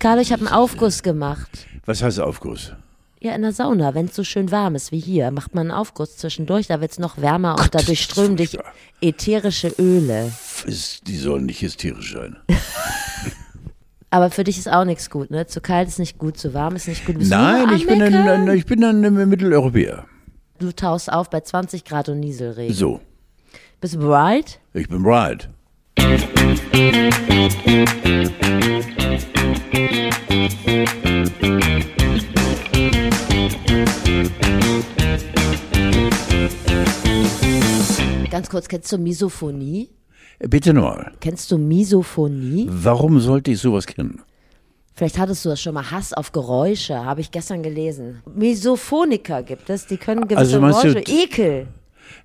Carlo, ich habe einen Aufguss gemacht. Was heißt Aufguss? Ja, in der Sauna, wenn es so schön warm ist wie hier, macht man einen Aufguss zwischendurch, da wird es noch wärmer und da durchströmen dich ätherische Öle. Ist, die sollen nicht hysterisch sein. Aber für dich ist auch nichts gut, ne? Zu kalt ist nicht gut, zu warm ist nicht gut. Bist Nein, ich bin, ein, ein, ich bin ein Mitteleuropäer. Du tauchst auf bei 20 Grad und Nieselregen. So, Bist du bereit? ich bin right. Ganz kurz, kennst du Misophonie? Bitte nochmal. Kennst du Misophonie? Warum sollte ich sowas kennen? Vielleicht hattest du das schon mal. Hass auf Geräusche, habe ich gestern gelesen. Misophoniker gibt es, die können gewisse Also Geräusche. Ekel.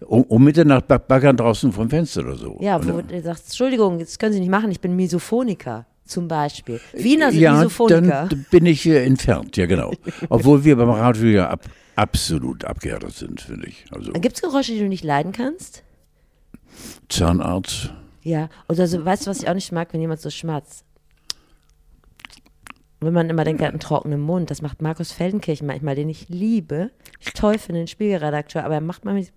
Um, um Mitternacht baggern draußen vom Fenster oder so. Ja, wo du sagst, Entschuldigung, das können Sie nicht machen, ich bin Misophoniker. Zum Beispiel. Wiener sind ja, Misophoniker. dann bin ich äh, entfernt, ja genau. Obwohl wir beim Radio ja ab, absolut abgehärtet sind, finde ich. Also Gibt es Geräusche, die du nicht leiden kannst? Zahnarzt, Ja. Oder so, weißt du, was ich auch nicht mag, wenn jemand so schmatzt? Wenn man immer denkt, er hat einen trockenen Mund. Das macht Markus Feldenkirchen manchmal, den ich liebe. Ich finde, den Spiegelredakteur, aber er macht manchmal.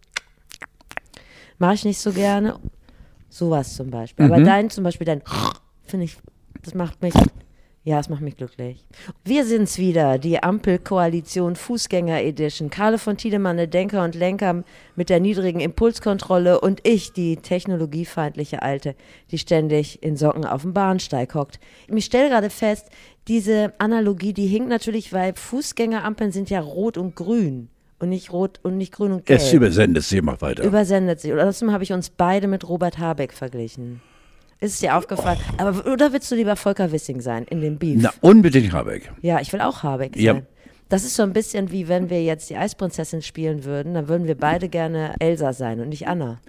Mache ich nicht so gerne. Sowas zum Beispiel. Aber dein zum Beispiel, dein finde ich, das macht mich. Ja, das macht mich glücklich. Wir sind's wieder, die Ampelkoalition Fußgänger Edition. Karle von Tiedemann, der Denker und Lenker mit der niedrigen Impulskontrolle und ich, die technologiefeindliche Alte, die ständig in Socken auf dem Bahnsteig hockt. Ich stelle gerade fest, diese Analogie, die hinkt natürlich, weil Fußgängerampeln sind ja rot und grün und nicht rot und nicht grün und gelb. es übersendet sie, mach weiter. Übersendet sich. Und außerdem habe ich uns beide mit Robert Habeck verglichen. Ist es dir aufgefallen? Aber, oder willst du lieber Volker Wissing sein in dem Beef? Na, unbedingt Habeck. Ja, ich will auch Habeck sein. Ja. Das ist so ein bisschen wie wenn wir jetzt die Eisprinzessin spielen würden, dann würden wir beide gerne Elsa sein und nicht Anna.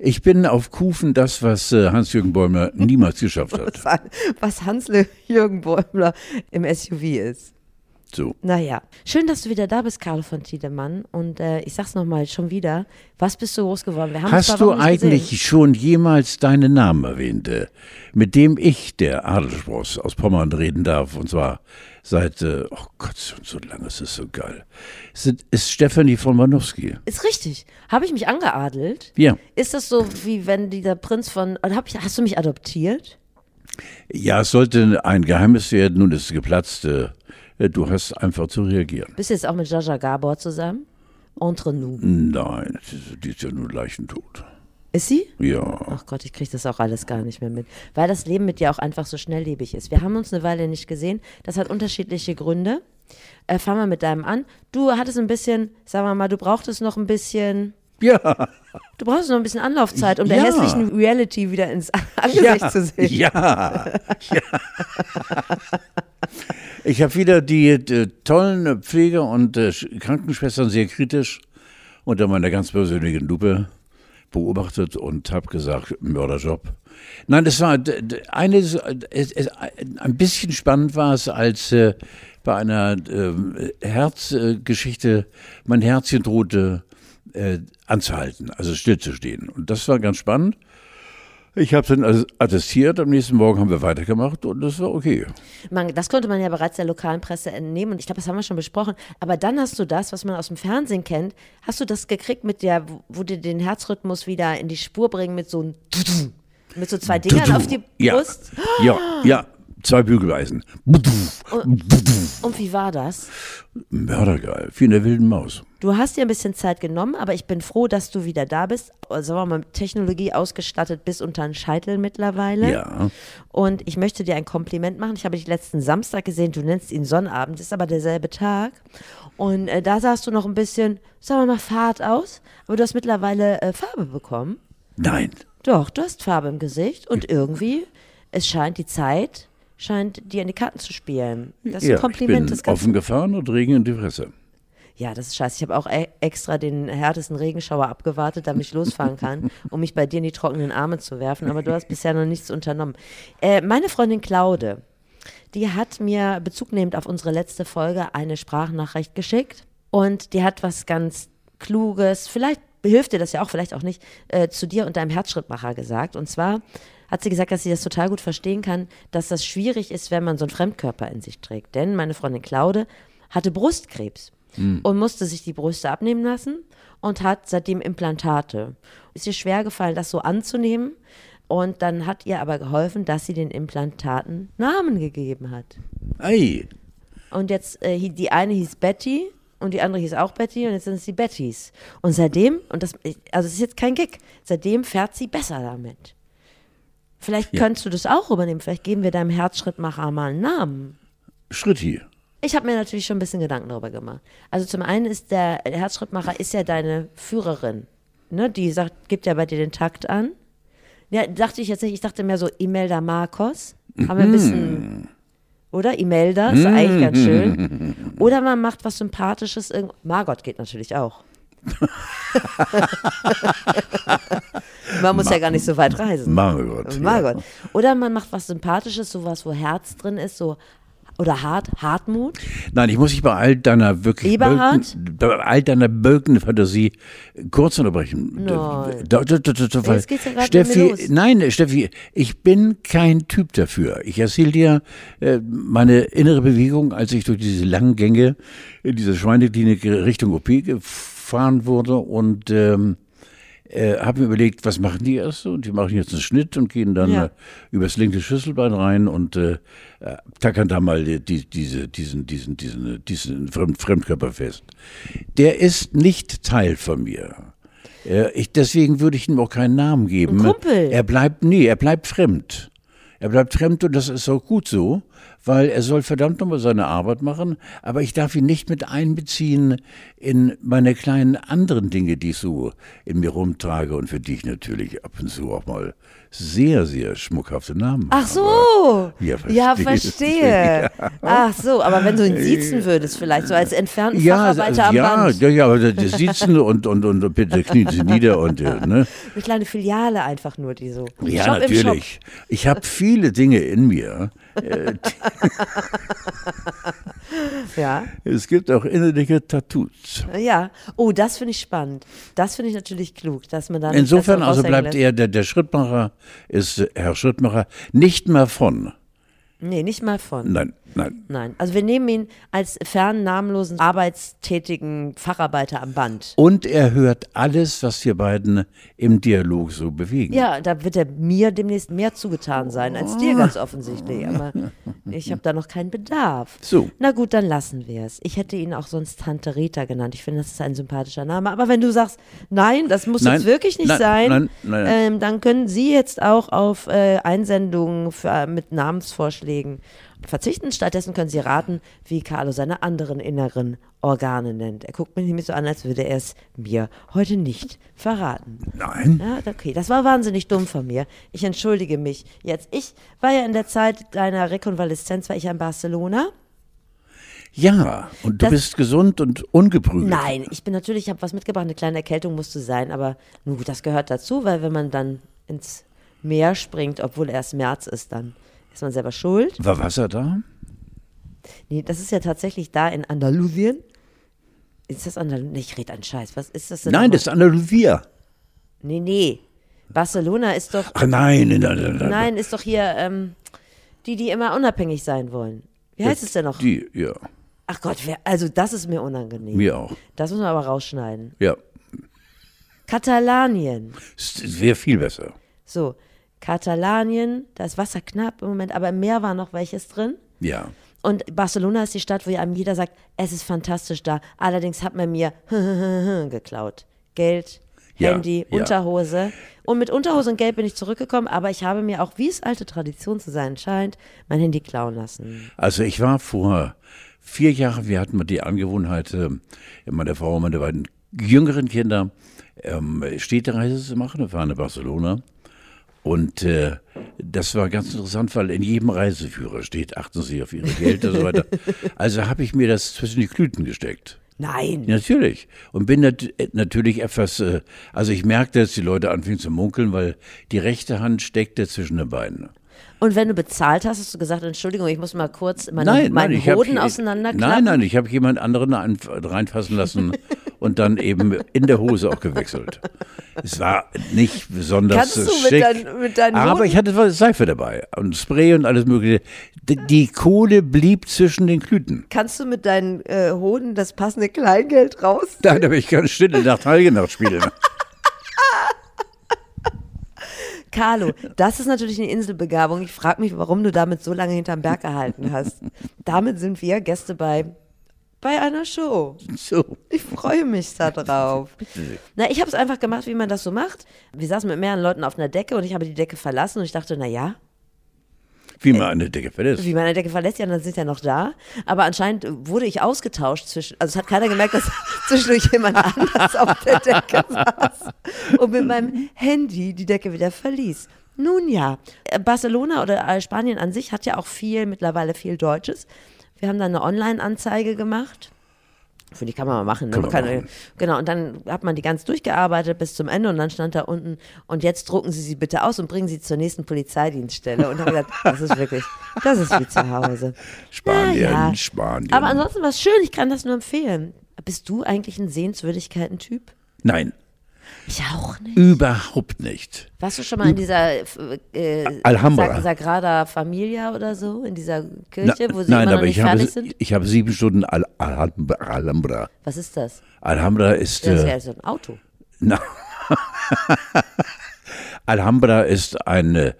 Ich bin auf Kufen das, was äh, Hans-Jürgen Bäumer niemals geschafft hat. Was Hansle-Jürgen Bäumler im SUV ist. So. Naja, schön, dass du wieder da bist, Carlo von Tiedemann. Und äh, ich sag's nochmal schon wieder, was bist du groß geworden? Hast du eigentlich gesehen. schon jemals deinen Namen erwähnt, äh, mit dem ich, der Adelspross aus Pommern, reden darf? Und zwar seit, äh, oh Gott, so, so lange ist es so geil. Ist, ist Stefanie von Manowski. Ist richtig. Habe ich mich angeadelt? Ja. Ist das so, wie wenn dieser Prinz von. Hab ich, hast du mich adoptiert? Ja, es sollte ein Geheimnis werden, nun ist es geplatzt. Äh, du hast einfach zu reagieren. Bist du jetzt auch mit Jaja Gabor zusammen? Entre nous. Nein, die ist- ja nur Leichentot. Ist sie? Ja. Ach Gott, ich kriege das auch alles gar nicht mehr mit. Weil das Leben mit dir auch einfach so schnelllebig ist. Wir haben uns eine Weile nicht gesehen. Das hat unterschiedliche Gründe. Äh, fangen wir mit deinem an. Du hattest ein bisschen, sagen wir mal, du brauchtest noch ein bisschen. Ja. Du brauchst noch ein bisschen Anlaufzeit, um der Ja. hässlichen Reality wieder ins Angesicht ja. zu sehen. Ja. ja. Ich habe wieder die äh, tollen Pfleger und äh, Sch- Krankenschwestern sehr kritisch unter meiner ganz persönlichen Lupe beobachtet und habe gesagt, Mörderjob. Nein, das war d- d- eine, es, es, ein bisschen spannend war es, als äh, bei einer ähm, Herzgeschichte mein Herzchen drohte äh, anzuhalten, also stillzustehen. Und das war ganz spannend. Ich habe dann also attestiert, am nächsten Morgen haben wir weitergemacht und das war okay. Man, das konnte man ja bereits der lokalen Presse entnehmen und ich glaube, das haben wir schon besprochen. Aber dann hast du das, was man aus dem Fernsehen kennt, hast du das gekriegt mit der, wo- die den Herzrhythmus wieder in die Spur bringen mit so ein mit so zwei Dingern auf die Brust. Ja, ja, zwei Bügeleisen. Und wie war das? Mördergeil, wie in der wilden Maus. Du hast dir ein bisschen Zeit genommen, aber ich bin froh, dass du wieder da bist. Also, wir mal, mit Technologie ausgestattet bis unter den Scheitel mittlerweile. Ja. Und ich möchte dir ein Kompliment machen. Ich habe dich letzten Samstag gesehen. Du nennst ihn Sonnabend, ist aber derselbe Tag. Und äh, da sahst du noch ein bisschen, sagen wir mal, fad aus. Aber du hast mittlerweile äh, Farbe bekommen. Nein. Doch, du hast Farbe im Gesicht. Und irgendwie, es scheint die Zeit, scheint dir in die Karten zu spielen. Das ist ja, ein Kompliment. ich bin offen gefahren und Regen in die Fresse. Ja, das ist scheiße. Ich habe auch e extra den härtesten Regenschauer abgewartet, damit ich losfahren kann, um mich bei dir in die trockenen Arme zu werfen. Aber du hast bisher noch nichts unternommen. Äh, meine Freundin Claude, die hat mir bezugnehmend auf unsere letzte Folge eine Sprachnachricht geschickt. Und die hat was ganz Kluges, vielleicht hilft dir das ja auch, vielleicht auch nicht, äh, zu dir und deinem Herzschrittmacher gesagt. Und zwar hat sie gesagt, dass sie das total gut verstehen kann, dass das schwierig ist, wenn man so einen Fremdkörper in sich trägt. Denn meine Freundin Claude hatte Brustkrebs und musste sich die Brüste abnehmen lassen und hat seitdem Implantate. Ist ihr schwer gefallen, das so anzunehmen. Und dann hat ihr aber geholfen, dass sie den Implantaten Namen gegeben hat. Ei. Und jetzt, äh, die eine hieß Betty und die andere hieß auch Betty und jetzt sind es die Bettys. Und seitdem, und das, also es ist jetzt kein Gag, seitdem fährt sie besser damit. Vielleicht Ja. könntest du das auch übernehmen. Vielleicht geben wir deinem Herzschrittmacher mal einen Namen. Schritti. Ich habe mir natürlich schon ein bisschen Gedanken darüber gemacht. Also zum einen ist der, Herzschrittmacher ist ja deine Führerin. Ne? Die sagt, gibt ja bei dir den Takt an. Ja, dachte ich jetzt nicht, ich dachte mehr so Imelda Marcos. Haben wir ein bisschen, oder? Imelda, ist eigentlich ganz schön. Oder man macht was Sympathisches. Margot geht natürlich auch. man muss ja gar nicht so weit reisen. Margot. Margot. Oder man macht was Sympathisches, sowas, wo Herz drin ist, so oder hart, Hartmut. Nein, ich muss dich bei all deiner wirklich Eberhard? Bölken, bei all deiner bölkenden Fantasie kurz unterbrechen. Nein. Da, da, da, Jetzt geht's ja Steffi, nein, Steffi, ich bin kein Typ dafür. Ich erzähle dir äh, meine innere Bewegung, als ich durch diese langen Gänge in dieser Schweineklinik Richtung OP gefahren wurde und ähm, äh, habe mir überlegt, was machen die erst? Und die machen jetzt einen Schnitt und gehen dann Ja. äh, übers linke Schlüsselbein rein und äh, äh, tackern da mal die, die, diese, diesen, diesen, diesen, diesen Fremd, Fremdkörper fest. Der ist nicht Teil von mir. Äh, ich, deswegen würde ich ihm auch keinen Namen geben. Ein Kumpel. Er bleibt, nee, er bleibt fremd. Er bleibt fremd und das ist auch gut so, weil er soll verdammt nochmal seine Arbeit machen, aber ich darf ihn nicht mit einbeziehen in meine kleinen anderen Dinge, die ich so in mir rumtrage und für die ich natürlich ab und zu auch mal sehr, sehr schmuckhafte Namen Ach habe. so. Ja, Ja, verstehst du. verstehe. Ach so, aber wenn du ihn siezen würdest, vielleicht so als entfernten Facharbeiter am ja, Band. ja, ja, aber das Sitzen und, und, und bitte knien Sie nieder und, äh, ne? Eine kleine Filiale einfach nur, die so. Ja, Shop. natürlich. Ich habe viele Dinge in mir. Äh, Ja. es gibt auch innerliche Tattoos. Ja. Oh, das finde ich spannend. Das finde ich natürlich klug, dass man dann. Insofern also bleibt er, der, der Schrittmacher ist Herr Schrittmacher, nicht mehr von. Nee, nicht mal von. Nein, nein. Nein. Also wir nehmen ihn als fernen, namenlosen, arbeitstätigen Facharbeiter am Band. Und er hört alles, was wir beiden im Dialog so bewegen. Ja, da wird er mir demnächst mehr zugetan sein als dir ganz offensichtlich. Aber ich habe da noch keinen Bedarf. So. Na gut, dann lassen wir es. Ich hätte ihn auch sonst Tante Rita genannt. Ich finde, das ist ein sympathischer Name. Aber wenn du sagst, nein, das muss Nein, jetzt wirklich nicht nein, sein, nein, nein, nein. Ähm, dann können Sie jetzt auch auf äh, Einsendungen für, mit Namensvorschlägen verzichten. Stattdessen können Sie raten, wie Carlo seine anderen inneren Organe nennt. Er guckt mich nämlich so an, als würde er es mir heute nicht verraten. Nein. Ja, okay, das war wahnsinnig dumm von mir. Ich entschuldige mich. Jetzt, ich war ja in der Zeit deiner Rekonvaleszenz, war ich in Barcelona. Ja, und du Das- bist gesund und ungeprügelt. Nein, ich bin natürlich, ich habe was mitgebracht, eine kleine Erkältung musste sein, aber nun gut, das gehört dazu, weil wenn man dann ins Meer springt, obwohl erst März ist, dann ist man selber schuld. War Wasser da? Nee, das ist ja tatsächlich da in Andalusien. Ist das Andalusien? Nee, ich rede einen Scheiß. Was ist das denn? Nein, das ist Andalusia. Nee, nee. Barcelona ist doch. Ach nein, nein, nein, nein. Nein, ist doch hier ähm, die, die immer unabhängig sein wollen. Wie heißt es denn noch? Die, ja, Ach Gott, wer, also das ist mir unangenehm. mir auch. Das muss man aber rausschneiden. Ja, Katalanien. es wäre viel besser. So, Katalanien, da ist Wasser knapp im Moment, aber im Meer war noch welches drin. Ja. Und Barcelona ist die Stadt, wo ja einem jeder sagt, es ist fantastisch da. Allerdings hat man mir geklaut. Geld, Ja, Handy, ja. Unterhose. Und mit Unterhose und Geld bin ich zurückgekommen, aber ich habe mir auch, wie es alte Tradition zu sein scheint, mein Handy klauen lassen. Also ich war vor vier Jahren, wir hatten mal die Angewohnheit, äh, meine Frau und meine beiden jüngeren Kinder ähm, Städtereise zu machen. Wir fahren nach Barcelona. Und äh, das war ganz interessant, weil in jedem Reiseführer steht, achten Sie auf Ihre Geld und so weiter. Also habe ich mir das zwischen die Klüten gesteckt. Nein. Natürlich. Und bin nat natürlich etwas, äh, also ich merkte, dass die Leute anfingen zu munkeln, weil die rechte Hand steckte zwischen den Beinen. Und wenn du bezahlt hast, hast du gesagt, Entschuldigung, ich muss mal kurz meine, Nein, nein, meinen habe Hoden auseinanderklappen. Nein, nein, ich habe jemand anderen ein, reinfassen lassen und dann eben in der Hose auch gewechselt. Es war nicht besonders Kannst du schick, mit, dein, mit deinen aber ich hatte Seife dabei und Spray und alles mögliche. Die, die Kohle blieb zwischen den Klüten. Kannst du mit deinen äh, Hoden das passende Kleingeld raus? Da habe ich keine Stille Nacht, Heilige Nacht spielen. Carlo, das ist natürlich eine Inselbegabung. Ich frage mich, warum du damit so lange hinterm Berg gehalten hast. Damit sind wir Gäste bei, bei einer Show. So. Ich freue mich da drauf. Na, ich habe es einfach gemacht, wie man das so macht. Wir saßen mit mehreren Leuten auf einer Decke und ich habe die Decke verlassen und ich dachte, na ja, Wie man eine Decke verlässt. wie man eine Decke verlässt, ja, dann sind ja noch da. Aber anscheinend wurde ich ausgetauscht zwischen, also es hat keiner gemerkt, dass zwischendurch jemand anders auf der Decke saß und mit meinem Handy die Decke wieder verließ. Nun ja, Barcelona oder Spanien an sich hat ja auch viel, mittlerweile viel Deutsches. Wir haben dann eine Online-Anzeige gemacht. Finde ich, kann man mal machen. Ne? Man kann, machen. Genau, und dann hat man die ganz durchgearbeitet bis zum Ende und dann stand da unten, und jetzt drucken Sie sie bitte aus und bringen Sie zur nächsten Polizeidienststelle. Und dann habe gesagt, das ist wirklich, das ist wie zu Hause. Spanien, ja. Spanien. Aber ansonsten war es schön, ich kann das nur empfehlen. Bist du eigentlich ein Sehenswürdigkeiten-Typ? Nein, Ich auch nicht. überhaupt nicht. Warst du schon mal in dieser äh, Alhambra. Sag- Sagrada Familia oder so, in dieser Kirche, wo sie Nein, aber nicht ich habe, ich habe sieben Stunden Al Alhambra. Alhambra. Was ist das? Alhambra ist. Das ist Äh, ja so ein Auto. na, Alhambra ist ein äh,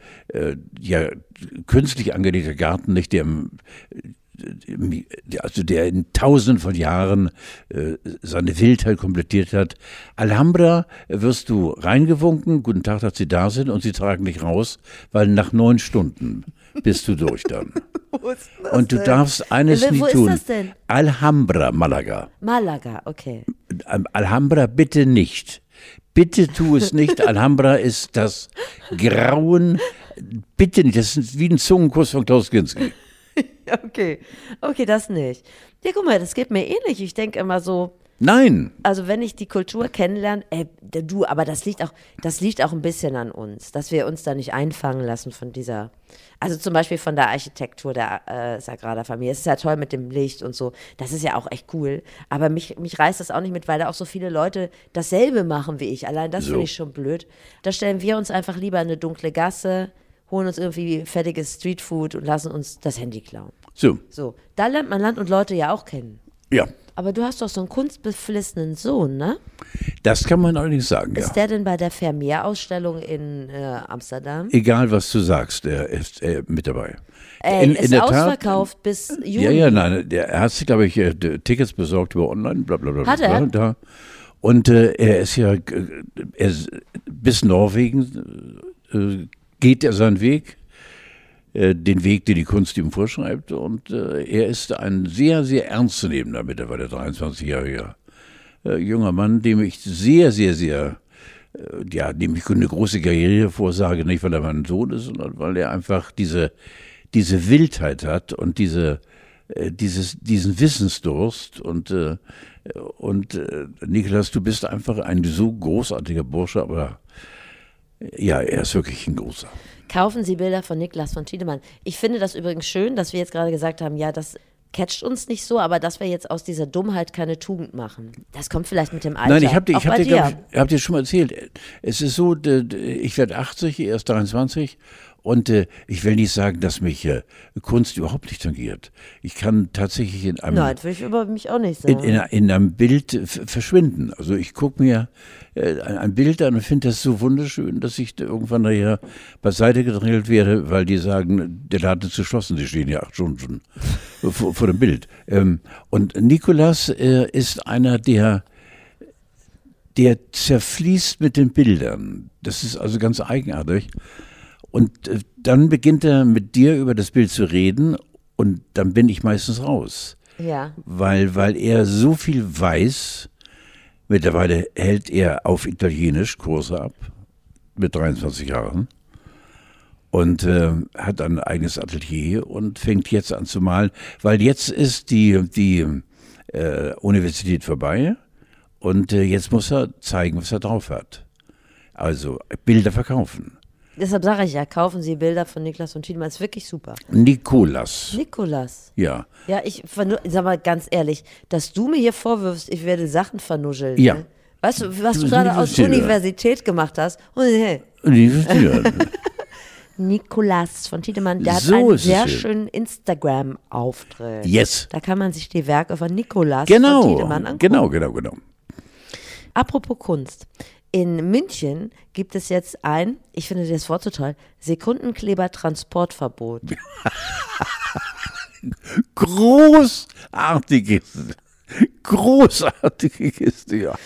ja, künstlich angelegter Garten, nicht der, also der in tausenden von Jahren äh, seine Wildheit komplettiert hat. Alhambra wirst du reingewunken, guten Tag, dass Sie da sind und sie tragen dich raus, weil nach neun Stunden bist du durch dann. Ist Und du denn? darfst eines Wo- nie wo ist tun. das denn? Alhambra, Malaga. Malaga, okay. Am- Alhambra bitte nicht. Bitte tu es nicht. Alhambra ist das Grauen. Bitte nicht. Das ist wie ein Zungenkuss von Klaus Kinski. Okay, okay, das nicht. Ja, guck mal, das geht mir ähnlich. Ich denke immer so, Nein. also wenn ich die Kultur kennenlerne, äh, du, aber das liegt auch, das liegt auch ein bisschen an uns, dass wir uns da nicht einfangen lassen von dieser, also zum Beispiel von der Architektur der äh, Sagrada Familie. Es ist ja toll mit dem Licht und so, das ist ja auch echt cool. Aber mich, mich reißt das auch nicht mit, weil da auch so viele Leute dasselbe machen wie ich. Allein das So. finde ich schon blöd. Da stellen wir uns einfach lieber in eine dunkle Gasse, holen uns irgendwie fertiges Streetfood und lassen uns das Handy klauen. So, So, da lernt man Land und Leute ja auch kennen. ja. Aber du hast doch so einen kunstbeflissenen Sohn, ne? Das kann man allerdings sagen, ja. Ist der denn bei der Vermeer-Ausstellung in äh, Amsterdam? Egal, was du sagst, er ist äh, mit dabei. Ey, ist ausverkauft bis Juni. Ja, ja, nein, der, er hat sich, glaube ich, äh, Tickets besorgt über online, bla bla bla. Hat bla, er? Da. Und äh, er ist ja, äh, er ist, bis Norwegen äh, geht er seinen Weg, äh, den Weg, den die Kunst ihm vorschreibt. Und äh, er ist ein sehr, sehr ernstzunehmender, mittlerweile 23-jähriger äh, junger Mann, dem ich sehr, sehr, sehr, äh, ja, dem ich eine große Karriere vorsage, nicht weil er mein Sohn ist, sondern weil er einfach diese, diese Wildheit hat und diese, dieses, diesen Wissensdurst und, und Niklas, du bist einfach ein so großartiger Bursche, aber ja, er ist wirklich ein großer. Kaufen Sie Bilder von Niklas von Tiedemann. Ich finde das übrigens schön, dass wir jetzt gerade gesagt haben, ja, das catcht uns nicht so, aber dass wir jetzt aus dieser Dummheit keine Tugend machen. Das kommt vielleicht mit dem Alter. Nein, ich habe dir, ich hab dir, ich, hab dir schon mal erzählt. Es ist so, ich werde 80, er ist 23 und äh, ich will nicht sagen, dass mich äh, Kunst überhaupt nicht tangiert. Ich kann tatsächlich in einem, Nein, will ich über mich auch nicht in, sagen. in, in einem Bild äh, verschwinden. Also ich gucke mir äh, ein, Bild an und finde das so wunderschön, dass ich da irgendwann nachher beiseite gedrillt werde, weil die sagen, der Laden ist geschlossen, sie stehen ja acht Stunden schon vor, vor dem Bild. Ähm, und Nikolas äh, ist einer, der der zerfließt mit den Bildern. Das ist also ganz eigenartig. Und äh, dann beginnt er mit dir über das Bild zu reden und dann bin ich meistens raus ja. weil, weil er so viel weiß. Mittlerweile hält er auf Italienisch Kurse ab, mit 23 Jahren. Und äh, hat ein eigenes Atelier und fängt jetzt an zu malen, weil jetzt ist die, die äh, Universität vorbei und äh, jetzt muss er zeigen, was er drauf hat. Also Bilder verkaufen. Deshalb sage ich ja, kaufen Sie Bilder von Niklas und Tiedemann. Ist wirklich super. Nikolas. Nikolas. Ja. Ja, ich sag mal ganz ehrlich, dass du mir hier vorwirfst, ich werde Sachen vernuscheln. Ja. Ne? Weißt du, was Du gerade aus Universität, gemacht hast? Universität. Nikolas von Tiedemann, der So hat einen sehr schön. schönen Instagram-Auftritt. yes. Da kann man sich die Werke von Nikolas von Genau. Tiedemann angucken. Genau, genau, genau. Apropos Kunst. In München gibt es jetzt ein, ich finde das Wort so toll, Sekundenkleber-Transportverbot. Großartige, großartige Kiste, ja.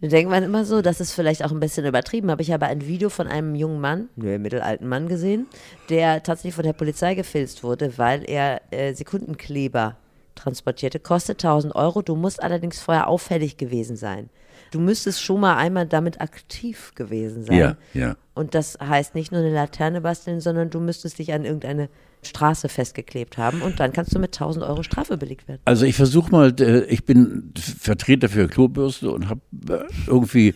Da denkt man immer so, das ist vielleicht auch ein bisschen übertrieben, aber ich habe ein Video von einem jungen Mann, nö, mittelalten Mann gesehen, der tatsächlich von der Polizei gefilzt wurde, weil er äh, Sekundenkleber transportierte. Kostet 1000 Euro, du musst allerdings vorher auffällig gewesen sein. Du müsstest schon mal einmal damit aktiv gewesen sein. Ja, ja. Und das heißt nicht nur eine Laterne basteln, sondern du müsstest dich an irgendeine Straße festgeklebt haben und dann kannst du mit 1000 Euro Strafe belegt werden. Also ich versuche mal, äh, ich bin Vertreter für Klobürste und habe irgendwie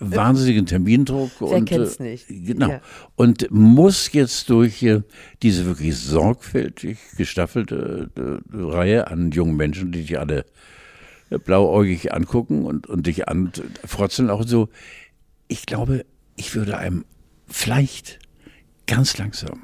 wahnsinnigen Termindruck. Wer und, kennt's äh, nicht? Genau. Ja. Und muss jetzt durch äh, diese wirklich sorgfältig gestaffelte äh, Reihe an jungen Menschen, die dich alle äh, blauäugig angucken und, und dich anfrotzeln auch so. Ich glaube, ich würde einem vielleicht ganz langsam,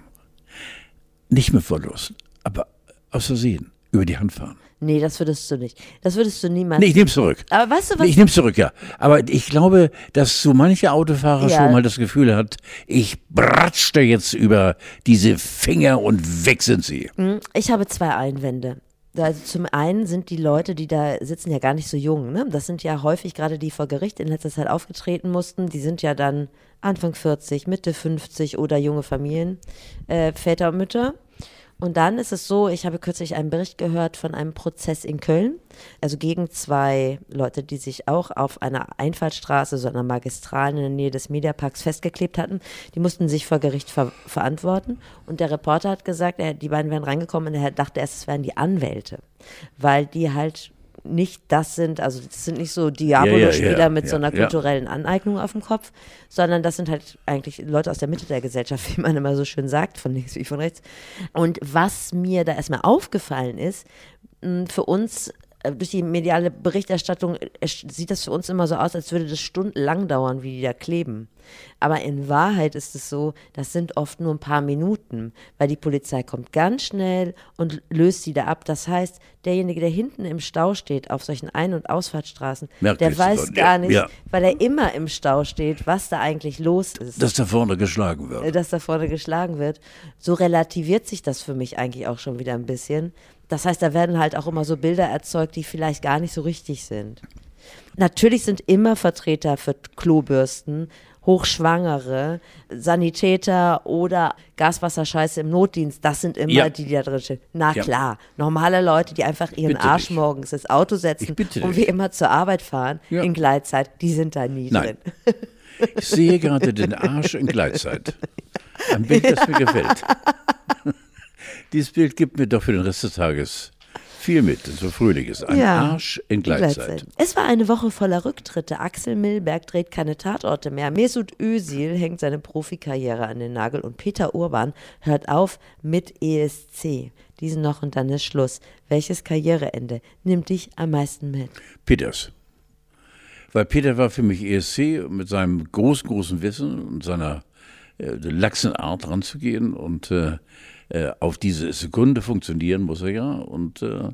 nicht mit Verlust, aber aus Versehen über die Hand fahren. Nee, das würdest du nicht. Das würdest du niemals. Nee, ich nehme zurück. Aber weißt du was? Nee, ich nehme zurück, ja. Aber ich glaube, dass so mancher Autofahrer Ja. schon mal das Gefühl hat, ich bratschte jetzt über diese Finger und weg sind sie. Ich habe zwei Einwände. Also zum einen sind die Leute, die da sitzen, ja gar nicht so jung. Ne? Das sind ja häufig gerade die die vor Gericht in letzter Zeit aufgetreten mussten. Die sind ja dann Anfang 40, Mitte 50 oder junge Familien, äh, Väter und Mütter. Und dann ist es so, ich habe kürzlich einen Bericht gehört von einem Prozess in Köln, also gegen zwei Leute, die sich auch auf einer Einfallstraße, so einer Magistralen in der Nähe des Mediaparks festgeklebt hatten. Die mussten sich vor Gericht ver verantworten. Und der Reporter hat gesagt, er, die beiden wären reingekommen und er dachte erst, es wären die Anwälte, weil die halt nicht das sind, also das sind nicht so Diabolo-Spieler ja, ja, mit so ja, einer kulturellen Aneignung auf dem Kopf, sondern das sind halt eigentlich Leute aus der Mitte der Gesellschaft, wie man immer so schön sagt, von links wie von rechts. Und was mir da erstmal aufgefallen ist, für uns durch die mediale Berichterstattung äh, sieht das für uns immer so aus, als würde das stundenlang dauern, wie die da kleben. Aber in Wahrheit ist es so, das sind oft nur ein paar Minuten, weil die Polizei kommt ganz schnell und löst sie da ab. Das heißt, derjenige, der hinten im Stau steht, auf solchen Ein- und Ausfahrtsstraßen, Merkt der weiß gar nicht, ja. weil er immer im Stau steht, was da eigentlich los ist Dass da vorne geschlagen wird. äh, dass da vorne geschlagen wird, so relativiert sich das für mich eigentlich auch schon wieder ein bisschen. Das heißt, da werden halt auch immer so Bilder erzeugt, die vielleicht gar nicht so richtig sind. Natürlich sind immer Vertreter für Klobürsten, Hochschwangere, Sanitäter oder Gaswasserscheiße im Notdienst. Das sind immer Ja. die, die da drin stehen. Na Ja. klar, normale Leute, die einfach ihren Arsch dich. morgens ins Auto setzen und wie immer zur Arbeit fahren Ja. in Gleitzeit, die sind da nie Nein. drin. Ich sehe gerade den Arsch in Gleitzeit. Ein Bild, das mir gefällt. Dieses Bild gibt mir doch für den Rest des Tages viel mit, so fröhliches. Ein Ja, Arsch in Gleitzeit. Es war eine Woche voller Rücktritte. Axel Milberg dreht keine Tatorte mehr. Mesut Özil hängt seine Profikarriere an den Nagel und Peter Urban hört auf mit ESC. Diesen noch und dann ist Schluss. Welches Karriereende nimmt dich am meisten mit? Peters. Weil Peter war für mich ESC mit seinem großen, großen Wissen und seiner laxen Art ranzugehen und äh, äh, auf diese Sekunde funktionieren muss er ja. Und äh,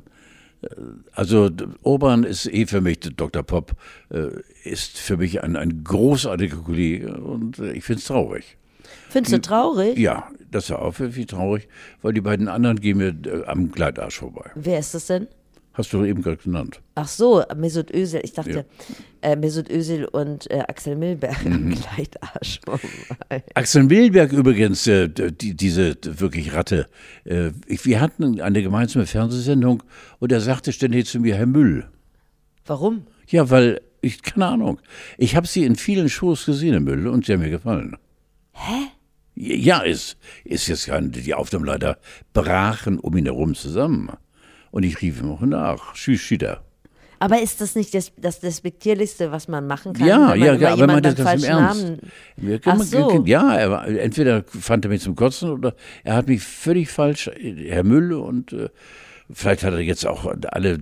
also Urban ist eh für mich, Dr. Pop äh, ist für mich ein, ein großartiger Kollege und äh, ich finde es traurig. Findest du traurig? Ja, das war auch wirklich traurig, weil die beiden anderen gehen mir äh, am Gleitarsch vorbei. Wer ist das denn? Hast du eben gerade genannt. Ach so, Mesut Özil. Ich dachte, Ja. äh, Mesut Özil und äh, Axel Milberg. Mhm. Gleitarsch. Oh mein. Axel Milberg übrigens, äh, die, diese wirklich Ratte. Äh, wir hatten eine gemeinsame Fernsehsendung und er sagte ständig zu mir, Herr Müll. Warum? Ja, weil, ich, keine Ahnung. Ich habe sie in vielen Shows gesehen, Herr Müll, und sie haben mir gefallen. Hä? Ja, ist, ist jetzt kein, die Aufnahmeleiter brachen um ihn herum zusammen. Und ich rief ihm auch nach, Tschüss, Schieder. Aber ist das nicht das, das Despektierlichste, was man machen kann? Ja, wenn man ja, ja, aber man das ganz im Ernst. Namen- Wir Ach können- so. Ja, er war, entweder fand er mich zum Kotzen oder er hat mich völlig falsch, Herr Müll, und äh, vielleicht hat er jetzt auch alle,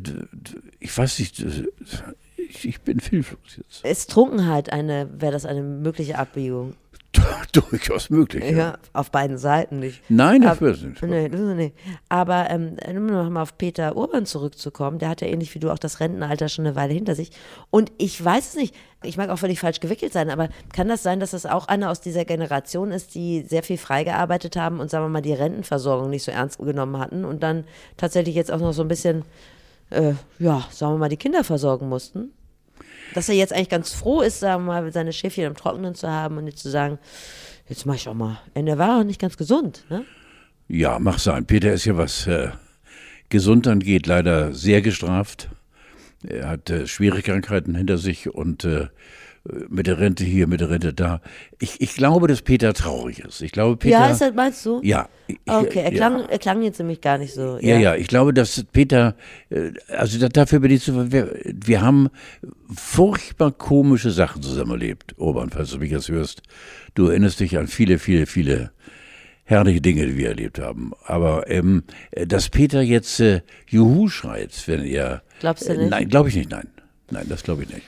ich weiß nicht, äh, ich, ich bin hilflos jetzt. Ist Trunkenheit eine, wäre das eine mögliche Abbiegung? Durchaus möglich. Ja, Ja. auf beiden Seiten nicht. Nein, das wird nicht. Nee, nicht. Aber ähm, um noch mal auf Peter Urban zurückzukommen, der hat ja ähnlich wie du auch das Rentenalter schon eine Weile hinter sich. Und ich weiß es nicht, ich mag auch völlig falsch gewickelt sein, aber kann das sein, dass das auch einer aus dieser Generation ist, die sehr viel freigearbeitet haben und sagen wir mal die Rentenversorgung nicht so ernst genommen hatten und dann tatsächlich jetzt auch noch so ein bisschen, äh, ja, sagen wir mal, die Kinder versorgen mussten? Dass er jetzt eigentlich ganz froh ist, sagen wir mal, seine Schäfchen im Trockenen zu haben und jetzt zu sagen, jetzt mach ich auch mal. Und er war auch nicht ganz gesund, ne? Ja, mach sein. Peter ist ja, was äh, gesund angeht, leider sehr gestraft. Er hat äh, schwere Krankheiten hinter sich und äh, mit der Rente hier, mit der Rente da. Ich, ich glaube, dass Peter traurig ist. Ich glaube, Peter. ja, ist das, meinst du? Ja. ich- Okay, er ja. klang, er klang jetzt nämlich gar nicht so. Ja, ja, ich glaube, dass Peter, äh, also da, dafür bin ich zu, wir, wir haben furchtbar komische Sachen zusammen erlebt, Urban, falls du mich jetzt hörst. Du erinnerst dich an viele, viele, viele herrliche Dinge, die wir erlebt haben. Aber ähm, äh, dass Peter jetzt äh, Juhu schreit, wenn er... Glaubst du Äh, nicht? Nein, glaube ich nicht, nein. Nein, das glaube ich nicht.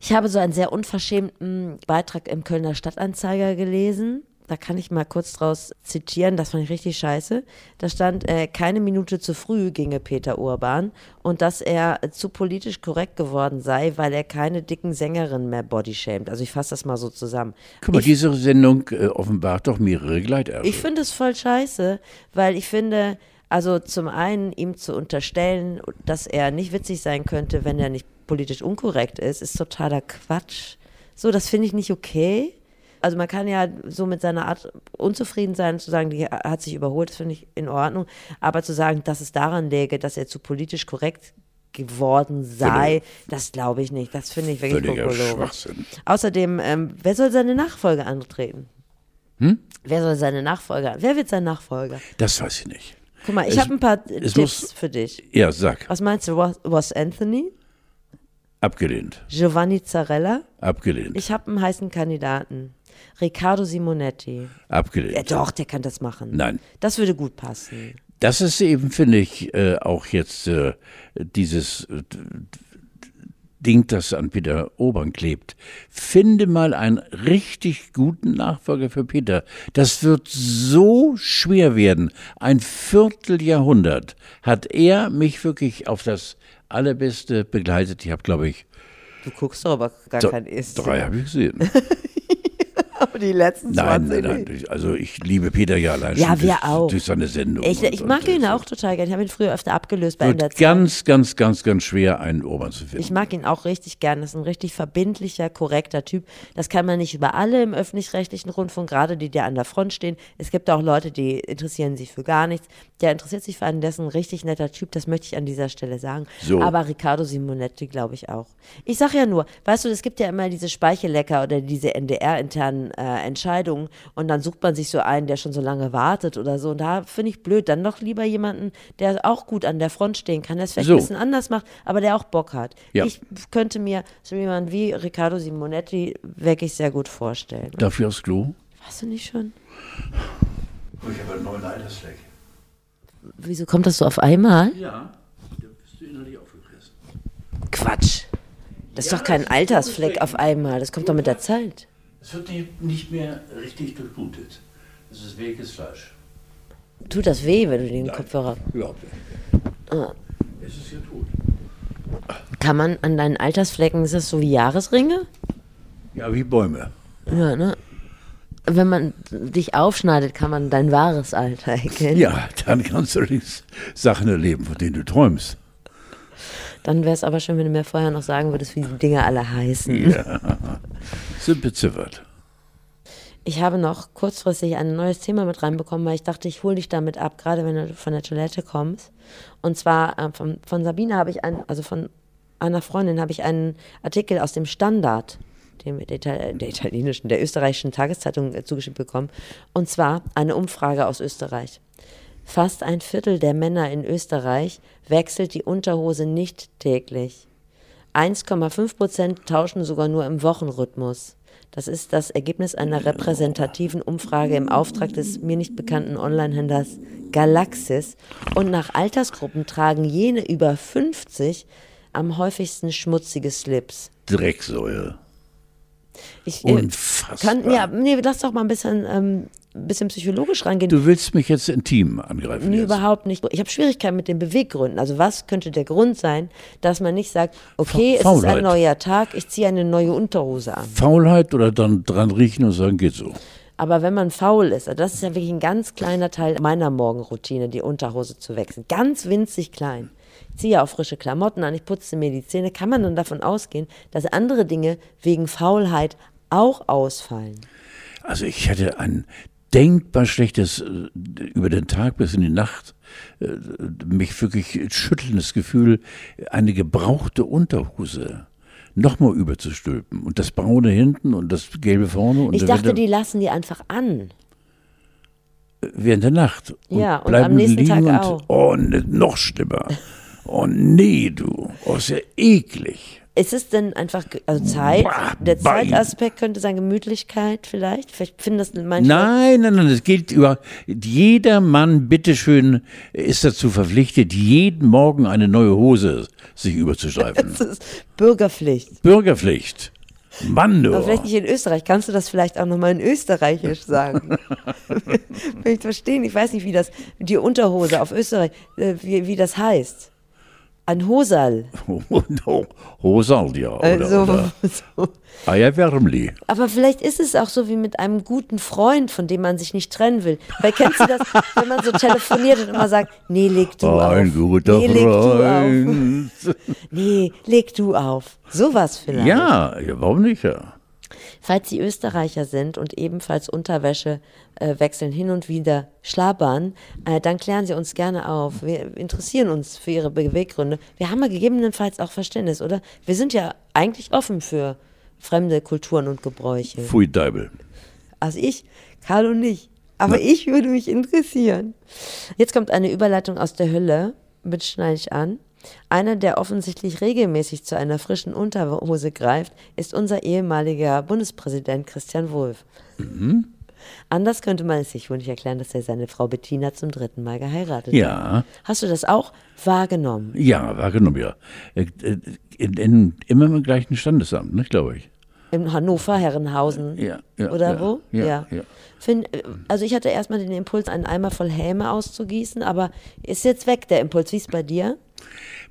Ich habe so einen sehr unverschämten Beitrag im Kölner Stadtanzeiger gelesen. Da kann ich mal kurz draus zitieren, das fand ich richtig scheiße. Da stand, äh, keine Minute zu früh ginge Peter Urban und dass er zu politisch korrekt geworden sei, weil er keine dicken Sängerinnen mehr bodyshamed. Also ich fasse das mal so zusammen. Guck mal, ich, diese Sendung äh, offenbart doch mehrere Gleiterbe. Ich finde es voll scheiße, weil ich finde, also zum einen ihm zu unterstellen, dass er nicht witzig sein könnte, wenn er nicht politisch unkorrekt ist, ist totaler Quatsch. So, das finde ich nicht okay. Also man kann ja so mit seiner Art unzufrieden sein, zu sagen, die hat sich überholt, das finde ich in Ordnung. Aber zu sagen, dass es daran läge, dass er zu politisch korrekt geworden sei, das glaube ich nicht. Das finde ich wirklich. Schwachsinn. Außerdem, ähm, wer soll seine Nachfolge antreten? Hm? Wer soll seine Nachfolger? Wer wird sein Nachfolger? Das weiß ich nicht. Guck mal, ich habe ein paar Tipps muss- für dich. Ja, sag. Was meinst du, Ross, Ross Anthony? Abgelehnt. Giovanni Zarella? Abgelehnt. Ich habe einen heißen Kandidaten. Riccardo Simonetti. Abgelehnt. Ja, doch, der kann das machen. Nein. Das würde gut passen. Das ist eben, finde ich, äh, auch jetzt äh, dieses äh, Ding, das an Peter Obern klebt. Finde mal einen richtig guten Nachfolger für Peter. Das wird so schwer werden. Ein Vierteljahrhundert hat er mich wirklich auf das Allerbeste begleitet. Ich habe, glaube ich, Du guckst doch aber gar kein Ist. drei habe ich gesehen. Aber die letzten Nein, 20 nein, nein. Also ich liebe Peter ja allein Ja, schon wir durch, auch. durch seine Sendung. Ich, und- ich mag und, ihn auch total gerne. Ich habe ihn früher öfter abgelöst bei der Wird Zeit. ganz, ganz, ganz, ganz schwer, einen Obern zu finden. Ich mag ihn auch richtig gern. Das ist ein richtig verbindlicher, korrekter Typ. Das kann man nicht über alle im öffentlich-rechtlichen Rundfunk, gerade die, die an der Front stehen. Es gibt auch Leute, die interessieren sich für gar nichts. Der interessiert sich für einen, der ist ein richtig netter Typ. Das möchte ich an dieser Stelle sagen. So. Aber Riccardo Simonetti glaube ich auch. Ich sage ja nur, weißt du, es gibt ja immer diese Speichellecker oder diese NDR-internen äh, Entscheidungen und dann sucht man sich so einen, der schon so lange wartet oder so. Und da finde ich blöd. Dann doch lieber jemanden, der auch gut an der Front stehen kann, der es vielleicht So. ein bisschen anders macht, aber der auch Bock hat. Ja. Ich könnte mir so jemanden wie Riccardo Simonetti wirklich sehr gut vorstellen. Dafür aufs Klo? Weißt du nicht schon? Ich habe einen neuen Altersfleck. Wieso kommt das so auf einmal? Ja, da bist du innerlich aufgefressen. Quatsch. Das ist doch kein Altersfleck auf einmal. Das kommt doch mit der Zeit. Es wird nicht, nicht mehr richtig durchblutet. Es ist welkes Fleisch. Tut das weh, wenn du den Kopfhörer. Überhaupt nicht. Ah. Es ist ja tot. Kann man an deinen Altersflecken, ist das so wie Jahresringe? Ja, wie Bäume. Ja, ne? Wenn man dich aufschneidet, kann man dein wahres Alter erkennen. Ja, dann kannst du Sachen erleben, von denen du träumst. Dann wäre es aber schön, wenn du mir vorher noch sagen würdest, wie die Dinge alle heißen. Sind beziffert. Ich habe noch kurzfristig ein neues Thema mit reinbekommen, weil ich dachte, ich hole dich damit ab, gerade wenn du von der Toilette kommst. Und zwar äh, von, von Sabine habe ich einen, also von einer Freundin habe ich einen Artikel aus dem Standard, dem, der, der italienischen, der österreichischen Tageszeitung äh, zugeschickt bekommen. Und zwar eine Umfrage aus Österreich. Fast ein Viertel der Männer in Österreich wechselt die Unterhose nicht täglich. 1,5 Prozent tauschen sogar nur im Wochenrhythmus. Das ist das Ergebnis einer repräsentativen Umfrage im Auftrag des mir nicht bekannten Onlinehändlers Galaxis. Und nach Altersgruppen tragen jene über 50 am häufigsten schmutzige Slips. Drecksäule. Ich, äh, Unfassbar. kann, ja, nee, lass doch mal ein bisschen, ähm, ein bisschen psychologisch rangehen. Du willst mich jetzt intim angreifen. Nee, jetzt. überhaupt nicht. Ich habe Schwierigkeiten mit den Beweggründen. Also was könnte der Grund sein, dass man nicht sagt, okay, es ist Faulheit. ein neuer Tag, ich ziehe eine neue Unterhose an. Faulheit oder dann dran riechen und sagen, geht so. Aber wenn man faul ist, also das ist ja wirklich ein ganz kleiner Teil meiner Morgenroutine, die Unterhose zu wechseln. Ganz winzig klein. Ich ziehe auch frische Klamotten an, ich putze mir die Zähne. Kann man dann davon ausgehen, dass andere Dinge wegen Faulheit auch ausfallen? Also ich hatte ein denkbar schlechtes, äh, über den Tag bis in die Nacht, äh, mich wirklich schüttelndes Gefühl, eine gebrauchte Unterhose nochmal überzustülpen. Und das braune hinten und das gelbe vorne. Und Ich dachte, Wetter- die lassen die einfach an. während der Nacht. Ja, und bleiben am nächsten liegen Tag und, auch. Oh, ne, noch schlimmer. Oh nee, du. Oh, ist ja eklig. Ist es denn einfach, also Zeit, der. Zeitaspekt könnte sein, Gemütlichkeit vielleicht? Vielleicht finden das manche. Nein, nein, nein, es gilt über jeder Mann, bitteschön, ist dazu verpflichtet, jeden Morgen eine neue Hose sich überzustreifen. Das ist Bürgerpflicht. Bürgerpflicht. Mann, Aber du. vielleicht nicht in Österreich. Kannst du das vielleicht auch nochmal in Österreichisch sagen? Will ich verstehen. Ich weiß nicht, wie das, die Unterhose auf Österreich, äh, wie, wie das heißt. Ein Hosal. Hosal, ja. Oder, Also, oder so. Eierwärmli. Aber vielleicht ist es auch so wie mit einem guten Freund, von dem man sich nicht trennen will. Weil kennst du das, wenn man so telefoniert und immer sagt, nee, leg du auf. Ein guter nee, leg du auf. Nee, leg du auf. Sowas vielleicht. Ja, ja, warum nicht, ja. Falls Sie Österreicher sind und ebenfalls Unterwäsche äh, wechseln, hin und wieder schlabbern, äh, dann klären Sie uns gerne auf. Wir interessieren uns für Ihre Beweggründe. Wir haben ja gegebenenfalls auch Verständnis, oder? Wir sind ja eigentlich offen für fremde Kulturen und Gebräuche. Pfui Deibel. Also ich, Carlo nicht. Aber ich würde mich interessieren. Jetzt kommt eine Überleitung aus der Hölle. Bitte schneide ich an. Einer, der offensichtlich regelmäßig zu einer frischen Unterhose greift, ist unser ehemaliger Bundespräsident Christian Wulff. Anders könnte man es sich wohl nicht erklären, dass er seine Frau Bettina zum dritten Mal geheiratet hat. Ja, Hast du das auch wahrgenommen? ja, wahrgenommen, ja. Äh, äh, In, in, immer im gleichen Standesamt, ne, glaube ich. In Hannover, Herrenhausen Ja, ja, oder ja, wo? ja, ja. Find, also ich hatte erstmal den Impuls, einen Eimer voll Häme auszugießen, aber ist jetzt weg der Impuls. Wie ist bei dir?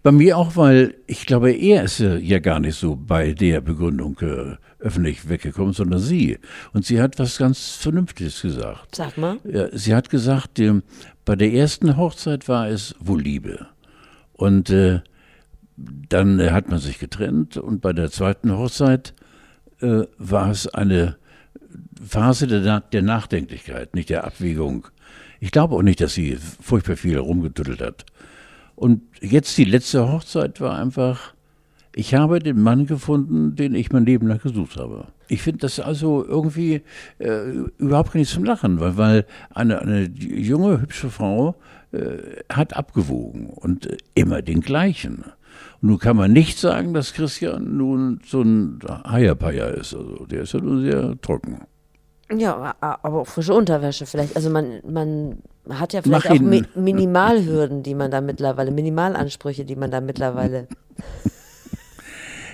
Bei mir auch, weil ich glaube, er ist ja gar nicht so bei der Begründung äh, öffentlich weggekommen, sondern sie. Und sie hat was ganz Vernünftiges gesagt. Sag mal. Ja, sie hat gesagt, ähm, bei der ersten Hochzeit war es wohl Liebe. Und äh, dann äh, hat man sich getrennt und bei der zweiten Hochzeit äh, war es eine Phase der, der Nachdenklichkeit, nicht der Abwägung. Ich glaube auch nicht, dass sie furchtbar viel herumgetüttelt hat. Und jetzt die letzte Hochzeit war einfach, ich habe den Mann gefunden, den ich mein Leben lang gesucht habe. Ich finde das also irgendwie äh, überhaupt nicht zum Lachen, weil, weil eine, eine junge, hübsche Frau äh, hat abgewogen und äh, immer den gleichen. Und nun kann man nicht sagen, dass Christian nun so ein Heierpeier ist. Also der ist ja nur sehr trocken. Ja, aber auch frische Unterwäsche vielleicht. Also man, man hat ja vielleicht Mach auch Mi Minimalhürden, die man da mittlerweile, Minimalansprüche, die man da mittlerweile.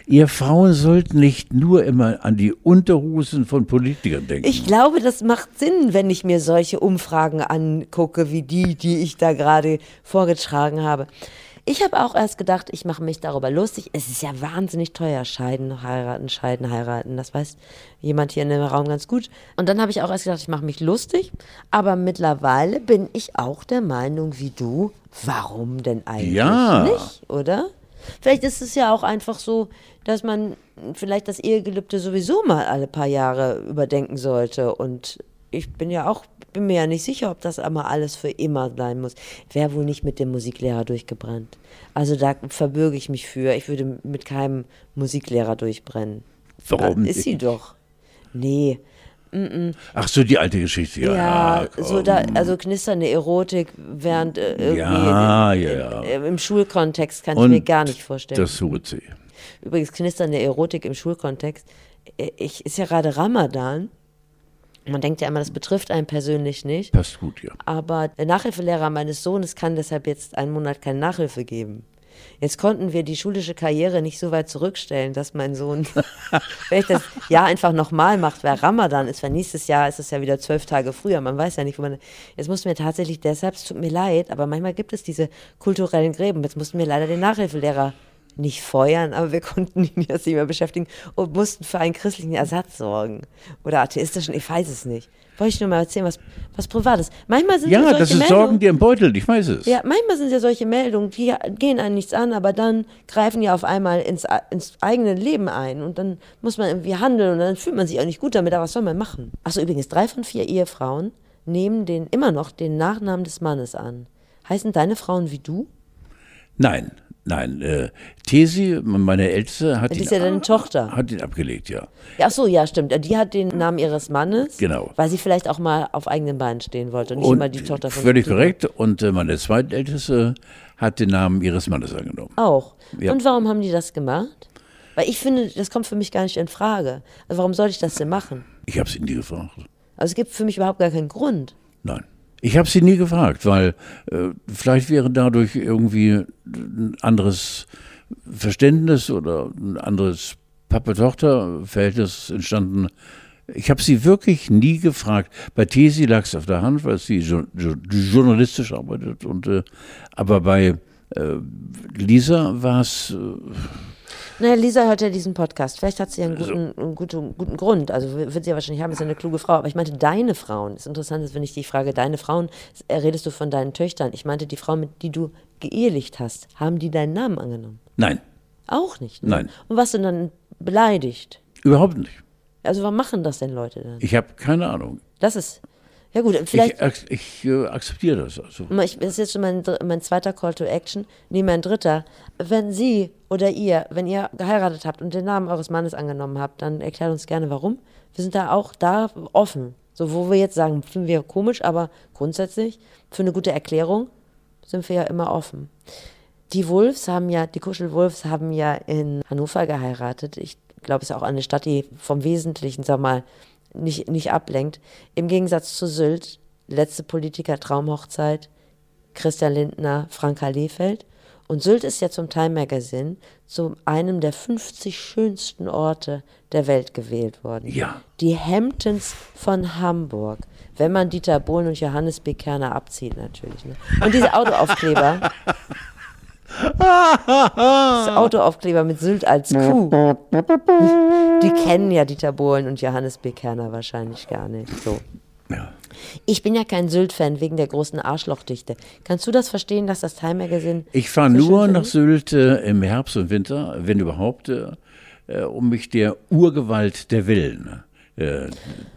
Ihr Frauen sollten nicht nur immer an die Unterhosen von Politikern denken. Ich glaube, das macht Sinn, wenn ich mir solche Umfragen angucke, wie die, die ich da gerade vorgetragen habe. Ich habe auch erst gedacht, ich mache mich darüber lustig. Es ist ja wahnsinnig teuer, scheiden, heiraten, scheiden, heiraten. Das weiß jemand hier in dem Raum ganz gut. Und dann habe ich auch erst gedacht, ich mache mich lustig. Aber mittlerweile bin ich auch der Meinung wie du. Warum denn eigentlich Ja. nicht, oder? Vielleicht ist es ja auch einfach so, dass man vielleicht das Ehegelübde sowieso mal alle paar Jahre überdenken sollte. Und ich bin ja auch, bin mir ja nicht sicher, ob das einmal alles für immer sein muss. Wäre wohl nicht mit dem Musiklehrer durchgebrannt. Also da verbürge ich mich für. Ich würde mit keinem Musiklehrer durchbrennen. Warum Ah, Ist sie doch. Nee. Ach so, die alte Geschichte. Ja, Ja, so komm. da, also knisternde Erotik während äh, irgendwie Ja, in, ja, ja. in, im Schulkontext kann ich Und mir gar nicht vorstellen. Das tut sie. Übrigens knistern der Erotik im Schulkontext. Ich, ist ja gerade Ramadan. Man denkt ja immer, das betrifft einen persönlich nicht. Passt gut, ja. Aber der Nachhilfelehrer meines Sohnes kann deshalb jetzt einen Monat keine Nachhilfe geben. Jetzt konnten wir die schulische Karriere nicht so weit zurückstellen, dass mein Sohn vielleicht das Jahr einfach nochmal macht, weil Ramadan ist, weil nächstes Jahr ist es ja wieder zwölf Tage früher. Man weiß ja nicht, wo man. Jetzt mussten wir tatsächlich deshalb, es tut mir leid, aber manchmal gibt es diese kulturellen Gräben. Jetzt mussten wir leider den Nachhilfelehrer nicht feuern, aber wir konnten ihn jetzt nicht mehr beschäftigen und mussten für einen christlichen Ersatz sorgen. Oder atheistischen, ich weiß es nicht. Wollte ich nur mal erzählen, was, was Privates. Manchmal sind Ja, solche das ist Meldungen, Sorgen dir im Beutel, ich weiß es. ja, manchmal sind ja solche Meldungen, die gehen einem nichts an, aber dann greifen die auf einmal ins, ins eigene Leben ein und dann muss man irgendwie handeln und dann fühlt man sich auch nicht gut damit, aber was soll man machen? Achso, übrigens, drei von vier Ehefrauen nehmen den, immer noch den Nachnamen des Mannes an. Heißen deine Frauen wie du? Nein, nein. Äh, Tesi, meine Älteste, hat Die ihn, ist ja deine Tochter. hat ihn abgelegt, ja. Ja, ach so, ja, stimmt. Die hat den Namen ihres Mannes, Genau. weil sie vielleicht auch mal auf eigenen Beinen stehen wollte und nicht Und immer die Tochter von völlig korrekt. Und äh, meine zweitälteste hat den Namen ihres Mannes angenommen. Auch. Ja. Und warum haben die das gemacht? Weil ich finde, das kommt für mich gar nicht in Frage. Also warum sollte ich das denn machen? Ich habe sie nie gefragt. Also es gibt für mich überhaupt gar keinen Grund. Nein. Ich habe sie nie gefragt, weil äh, vielleicht wäre dadurch irgendwie ein anderes Verständnis oder ein anderes Papa-Tochter-Verhältnis entstanden. Ich habe sie wirklich nie gefragt. Bei Tesi lag es auf der Hand, weil sie jo jo journalistisch arbeitet. Und, äh, aber bei äh, Lisa war es äh, Naja, Lisa hört ja diesen Podcast. Vielleicht hat sie ja einen guten, einen guten, guten Grund. Also wird sie ja wahrscheinlich haben, ist ja eine kluge Frau. Aber ich meinte, deine Frauen. Das Interessante ist, wenn ich dich frage, deine Frauen, äh, redest du von deinen Töchtern. Ich meinte, die Frauen, mit die du geehelicht hast, haben die deinen Namen angenommen? nein, Auch nicht. Ne? Nein. Und was du dann beleidigt? überhaupt nicht. Also, warum machen das denn Leute dann? Ich habe keine Ahnung. Das ist. Ja, gut, vielleicht. Ich, ich äh, akzeptiere das. Also. Ich, das ist jetzt schon mein, mein zweiter Call to Action. Nee, mein dritter. Wenn Sie oder ihr, wenn ihr geheiratet habt und den Namen eures Mannes angenommen habt, dann erklärt uns gerne warum. Wir sind da auch da offen. So, wo wir jetzt sagen, finden wir komisch, aber grundsätzlich für eine gute Erklärung sind wir ja immer offen. Die Wolfs haben ja, die Kuschelwolfs haben ja in Hannover geheiratet. Ich glaube, es ist auch eine Stadt, die vom Wesentlichen, sag mal, nicht, nicht ablenkt. Im Gegensatz zu Sylt, letzte Politiker-Traumhochzeit, Christian Lindner, Franka Lehfeld. Und Sylt ist ja zum Time Magazine zu einem der 50 schönsten Orte der Welt gewählt worden. Ja. Die Hamptons von Hamburg. Wenn man Dieter Bohlen und Johannes B. Kerner abzieht, natürlich. Ne? Und diese Autoaufkleber. das Autoaufkleber mit Sylt als Kuh. Die kennen ja Dieter Bohlen und Johannes B. Kerner wahrscheinlich gar nicht. So. Ja. Ich bin ja kein Sylt-Fan wegen der großen Arschlochdichte. Kannst du das verstehen, dass das Time Magazine. Ich fahre nur nach Sylt äh, im Herbst und Winter, wenn überhaupt, äh, äh, um mich der Urgewalt der Villen äh,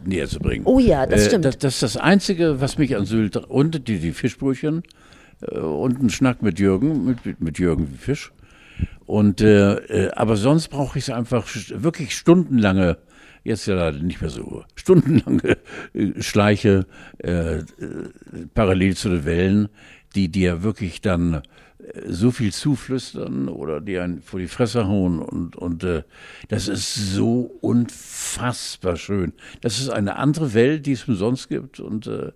näher zu bringen. Oh ja, das Äh, stimmt. Das, das ist das Einzige, was mich an Sylt und die, die Fischbrötchen äh, und ein Schnack mit Jürgen, mit, mit- Jürgen wie Fisch. Und äh, äh, aber sonst brauche ich einfach wirklich stundenlange, jetzt ja leider nicht mehr so, stundenlange äh, Schleiche äh, äh, parallel zu den Wellen, die dir wirklich dann äh, so viel zuflüstern oder die einen vor die Fresse hauen und, und äh, das ist so unfassbar schön. Das ist eine andere Welt, die es umsonst gibt und äh,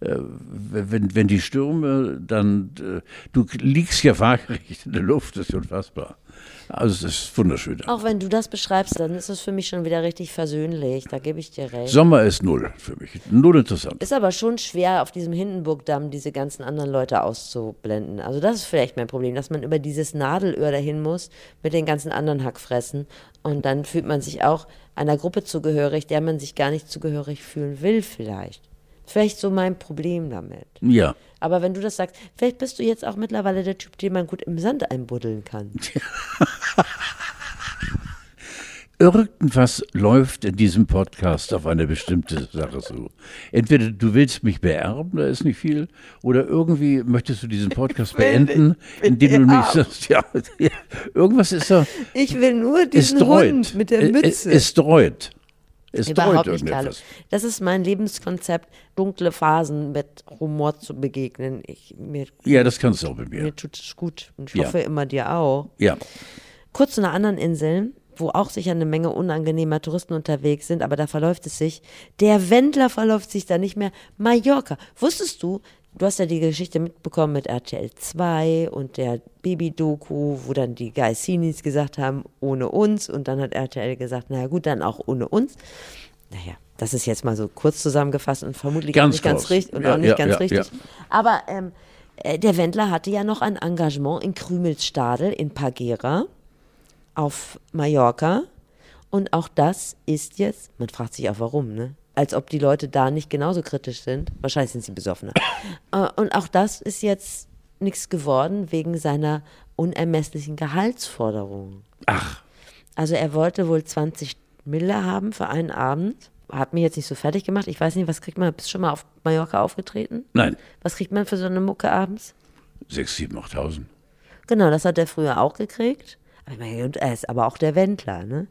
äh, wenn, wenn die Stürme dann, äh, du liegst ja waagerecht in der Luft, das ist unfassbar. Also es ist wunderschön. Auch wenn du das beschreibst, dann ist es für mich schon wieder richtig versöhnlich. Da gebe ich dir recht. Sommer ist null für mich, null interessant. Ist aber schon schwer, auf diesem Hindenburgdamm diese ganzen anderen Leute auszublenden. Also das ist vielleicht mein Problem, dass man über dieses Nadelöhr dahin muss mit den ganzen anderen Hackfressen. Und dann fühlt man sich auch einer Gruppe zugehörig, der man sich gar nicht zugehörig fühlen will vielleicht. Vielleicht so mein Problem damit. Ja, Aber wenn du das sagst, vielleicht bist du jetzt auch mittlerweile der Typ, den man gut im Sand einbuddeln kann. irgendwas läuft in diesem Podcast auf eine bestimmte Sache so. Entweder du willst mich beerben, da ist nicht viel, oder irgendwie möchtest du diesen Podcast beenden, indem du mich sagst, ja, ja, irgendwas ist da, Ich will nur es diesen. Hund mit der Es- Mütze. Es, es dreut. Es Überhaupt nicht, irgendetwas. Das ist mein Lebenskonzept, dunkle Phasen mit Humor zu begegnen. Ich, mir, Ja, das kannst du auch mit mir. mir tut es gut. Und ich Ja. hoffe immer dir auch. Ja. kurz zu einer anderen Insel, wo auch sicher eine Menge unangenehmer Touristen unterwegs sind, aber da verläuft es sich. Der Wendler verläuft sich da nicht mehr. Mallorca. Wusstest du, du hast ja die Geschichte mitbekommen mit RTL 2 und der Baby-Doku, wo dann die Geisinis gesagt haben, ohne uns. Und dann hat RTL gesagt, naja gut, dann auch ohne uns. Naja, das ist jetzt mal so kurz zusammengefasst und vermutlich Ganz auch nicht ganz richtig und Ja, auch nicht ja, ganz ja, richtig. Aber ähm, äh, der Wendler hatte ja noch ein Engagement in Krümelstadel in Pagera auf Mallorca. Und auch das ist jetzt, man fragt sich auch warum, ne? Als ob die Leute da nicht genauso kritisch sind. Wahrscheinlich sind sie besoffener. Äh, Und auch das ist jetzt nichts geworden wegen seiner unermesslichen Gehaltsforderung. Ach, Also er wollte wohl 20 Mille haben für einen Abend. Hat mich jetzt nicht so fertig gemacht. Ich weiß nicht, was kriegt man? Bist du schon mal auf Mallorca aufgetreten? nein, Was kriegt man für so eine Mucke abends? 6, 7, 8.000. Genau, das hat er früher auch gekriegt. Aber ich meine, und er ist aber auch der Wendler, ne?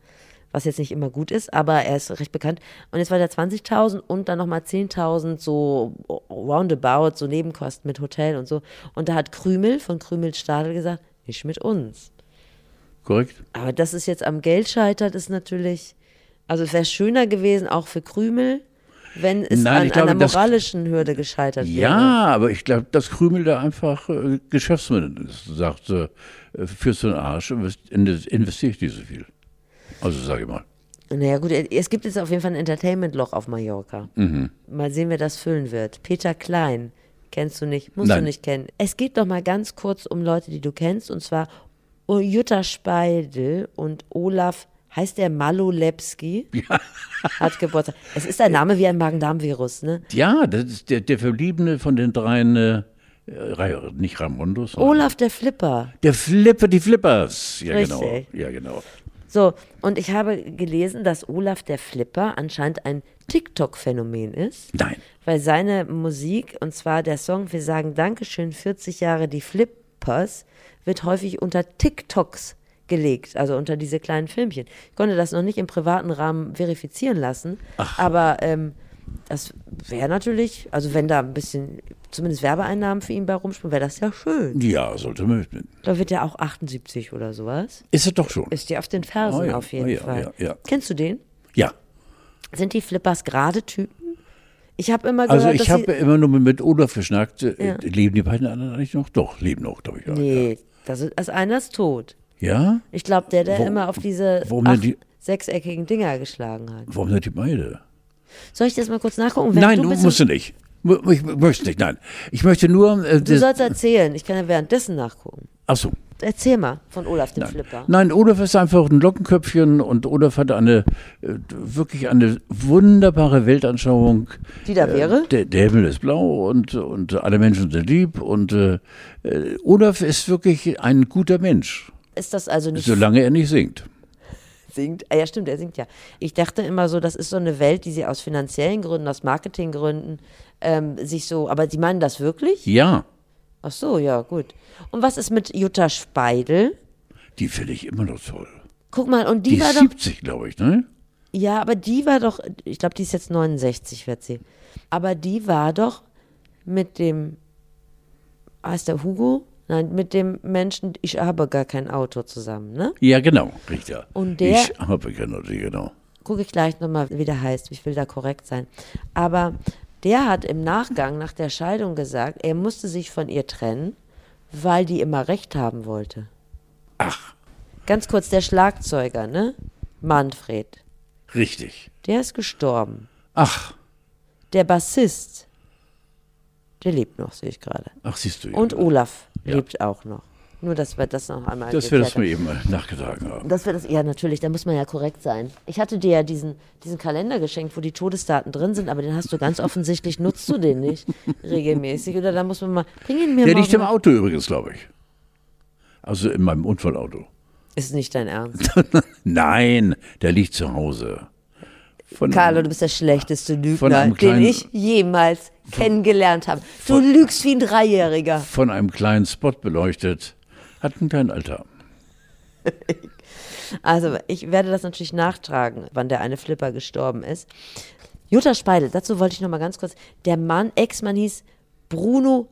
Was jetzt nicht immer gut ist, aber er ist recht bekannt. Und jetzt war der 20.000 und dann nochmal 10.000 so roundabout, so Nebenkosten mit Hotel und so. Und da hat Krümel von Krümel Stadel gesagt, nicht mit uns. Korrekt? Aber dass es jetzt am Geld scheitert, ist natürlich, also es wäre schöner gewesen, auch für Krümel, wenn es Nein, an glaube, einer das- moralischen Hürde gescheitert wäre. Ja, aber ich glaube, dass Krümel da einfach äh, Geschäftsmann ist. Sagt, äh, führst du den Arsch, invest- investiere ich nicht so viel. Also sage ich mal. Naja gut, es gibt jetzt auf jeden Fall ein Entertainment-Loch auf Mallorca. Mhm. Mal sehen, wer das füllen wird. Peter Klein, kennst du nicht, musst Nein. du nicht kennen. Es geht doch mal ganz kurz um Leute, die du kennst, und zwar Jutta Speidel und Olaf, heißt der Malolepski, hat Geburtstag. Es ist ein Name wie ein Magen-Darm-Virus, ne? Ja, das ist der, der Verbliebene von den dreien, äh, nicht sondern Olaf der Flipper. Der Flipper, die Flippers. Ja, genau. Richtig. Ja, genau. So, und ich habe gelesen, dass Olaf der Flipper anscheinend ein TikTok-Phänomen ist. Nein. Weil seine Musik, und zwar der Song Wir sagen Dankeschön, 40 Jahre die Flippers, wird häufig unter TikToks gelegt, also unter diese kleinen Filmchen. Ich konnte das noch nicht im privaten Rahmen verifizieren lassen, aber ähm, das wäre natürlich, also wenn da ein bisschen, zumindest Werbeeinnahmen für ihn bei rumspringen, wäre das ja schön. Ja, sollte möglich. Da wird er auch 78 oder sowas. Ist es doch schon. Ist dir auf den Fersen Oh ja, auf jeden oh ja, Fall. ja, ja. Kennst du den? Ja. Sind die Flippers gerade Typen? Ich habe immer gehört, Also ich habe immer nur mit, Olaf geschnackt. Äh, Ja. Leben die beiden anderen eigentlich noch? Doch, leben noch, glaube ich. Ja. Nee, das ist, also einer ist tot. Ja? Ich glaube, der, der Wo- immer auf diese acht, die- sechseckigen Dinger geschlagen hat. Warum sind die beide? Soll ich das mal kurz nachgucken? Während Nein, du bist musst du nicht. Ich möchte nicht, nein. Ich möchte nur. Äh, Du sollst erzählen. Ich kann ja währenddessen nachgucken. Ach so. Erzähl mal von Olaf dem Nein. Flipper. Nein, Olaf ist einfach ein Lockenköpfchen und Olaf hat eine äh, wirklich eine wunderbare Weltanschauung. Die da wäre? Äh, der, der Himmel ist blau und, und alle Menschen sind lieb und äh, äh, Olaf ist wirklich ein guter Mensch, Ist das also nicht solange er nicht singt. singt? Ah, ja, stimmt, er singt ja. Ich dachte immer so, das ist so eine Welt, die sie aus finanziellen Gründen, aus Marketinggründen ähm, sich so, aber sie meinen das wirklich? Ja, Ach so, ja, gut. Und was ist mit Jutta Speidel? die finde ich immer noch toll. Guck mal, und die, Die war ist doch, 70, glaube ich, ne? ja, aber die war doch, ich glaube, die ist jetzt 69, wird sie. Aber die war doch mit dem, heißt der Hugo? Nein, mit dem Menschen, ich habe gar kein Auto zusammen, ne? Ja, genau, richtig. Und der- Ich habe keine Ahnung, genau. gucke ich gleich nochmal, wie der heißt. Ich will da korrekt sein. Aber der hat im Nachgang nach der Scheidung gesagt, er musste sich von ihr trennen, weil die immer recht haben wollte. Ach, Ganz kurz, der Schlagzeuger, ne? Manfred. richtig. Der ist gestorben. Ach, Der Bassist, der lebt noch, sehe ich gerade. ach, siehst du. ja. Und Olaf Ja. lebt auch noch. Nur, dass wir das noch einmal Dass wir das mal haben. eben mal nachgetragen haben. Das wird das, ja, natürlich, da muss man ja korrekt sein. Ich hatte dir ja diesen, diesen Kalender geschenkt, wo die Todesdaten drin sind, aber den hast du ganz offensichtlich, nutzt du den nicht regelmäßig. Oder da muss man mal, bring ihn mir Der morgen liegt im mal. Auto übrigens, glaube ich. Also in meinem Unfallauto. Ist nicht dein Ernst. Nein, der liegt zu Hause. Von, Carlo, du bist der schlechteste Von Lügner, den ich jemals kennengelernt habe. Du lügst wie ein Dreijähriger. von einem kleinen Spot beleuchtet. Hat einen kleinen Alter. Also, ich werde das natürlich nachtragen, wann der eine Flipper gestorben ist. Jutta Speidel, dazu wollte ich noch mal ganz kurz. Der Mann, Ex-Mann hieß Bruno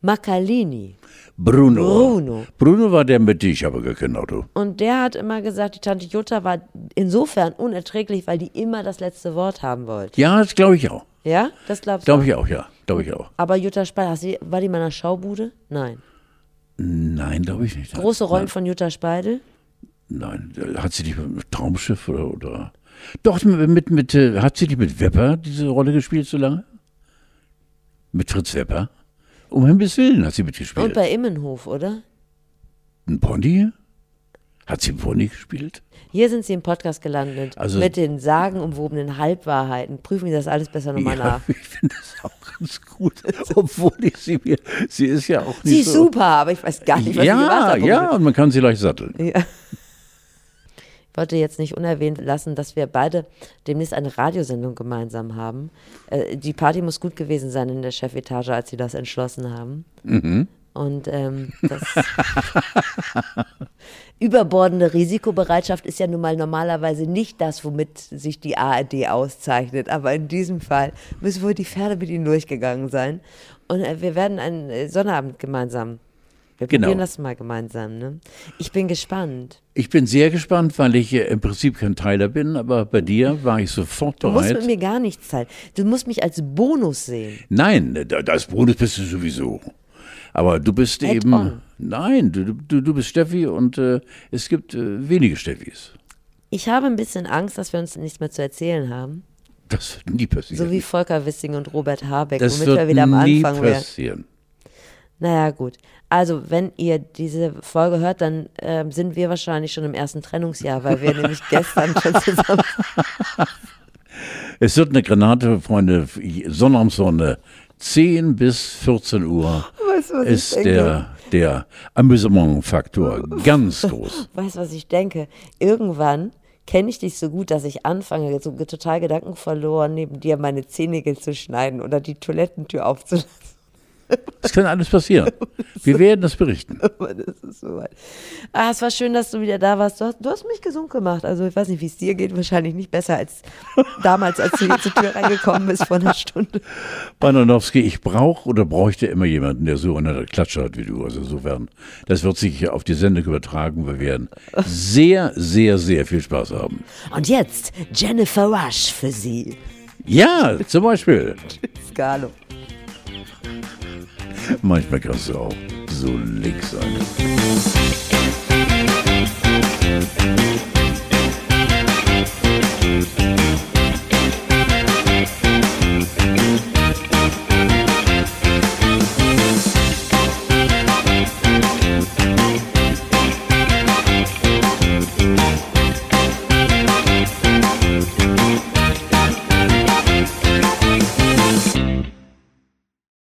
Macalini. Bruno. Bruno. Bruno war der mit dir, ich habe gar kein Auto. Und der hat immer gesagt, die Tante Jutta war insofern unerträglich, weil die immer das letzte Wort haben wollte. Ja, das glaube ich auch. Ja? Das glaubst du? Glaube ich auch, ja. Glaube ich auch. Aber Jutta Speidel, du, war die mal in einer Schaubude? Nein. Nein, glaube ich nicht. Große Rollen Nein, von Jutta Speidel? nein. Hat sie nicht mit Traumschiff oder, oder Doch, mit, mit, mit, äh, hat sie nicht mit Wepper diese Rolle gespielt so lange? Mit Fritz Wepper? Um Himmels Willen hat sie mitgespielt. Und bei Immenhof, oder? Ein Pony? Hat sie einen Pony gespielt? Hier sind sie im Podcast gelandet. Also- mit den sagenumwobenen Halbwahrheiten. Prüfen Sie das alles besser nochmal ja, nach. ich finde das auch ganz gut. Obwohl ich sie mir, sie ist ja auch nicht Sie ist so. super, aber ich weiß gar nicht, was sie gemacht Ja, hat. ja, und man kann sie leicht satteln. Ja. Ich wollte jetzt nicht unerwähnt lassen, dass wir beide demnächst eine Radiosendung gemeinsam haben. Äh, die Party muss gut gewesen sein in der Chefetage, als sie das entschlossen haben. Mhm. Und ähm, das überbordende Risikobereitschaft ist ja nun mal normalerweise nicht das, womit sich die ARD auszeichnet. Aber in diesem Fall müssen wohl die Pferde mit ihnen durchgegangen sein. Und äh, wir werden einen äh, Sonnabend gemeinsam. Wir Genau. probieren das mal gemeinsam. Ne? Ich bin gespannt. Ich bin sehr gespannt, weil ich äh, im Prinzip kein Teiler bin, aber bei dir war ich sofort Du musst bereit. mit mir gar nichts zahlen. Du musst mich als Bonus sehen. Nein, da- das Bonus bist du sowieso. Aber du bist Add eben. on. Nein, du, du, du bist Steffi und äh, es gibt äh, wenige Steffis. Ich habe ein bisschen Angst, dass wir uns nichts mehr zu erzählen haben. Das wird nie passieren. So wie Volker Wissing und Robert Habeck, das womit wird wir wieder am nie Anfang wären. passieren. Naja, gut. Also, wenn ihr diese Folge hört, dann ähm, sind wir wahrscheinlich schon im ersten Trennungsjahr, weil wir nämlich gestern schon zusammen. Es wird eine Granate, Freunde, Sonnabendssonne. 10 bis 14 Uhr Weißt ist der, der Amüsementfaktor ganz groß. Weißt du, was ich denke? Irgendwann kenne ich dich so gut, dass ich anfange, so total gedankenverloren neben dir meine Zehennägel zu schneiden oder die Toilettentür aufzulassen. Das kann alles passieren. Wir werden das berichten. Aber das ist so weit. Ah, es war schön, dass du wieder da warst. Du hast, du hast mich gesund gemacht. Also ich weiß nicht, wie es dir geht. Wahrscheinlich nicht besser als damals, als du hier zur Tür reingekommen bist vor einer Stunde. Bananowski, ich brauche oder bräuchte immer jemanden, der so eine Klatsche hat wie du. Also insofern, das wird sich auf die Sendung übertragen. Wir werden sehr, sehr, sehr viel Spaß haben. Und jetzt Jennifer Rush für Sie. Ja, zum Beispiel. Scalo. Manchmal kannst du auch so link sein. Musik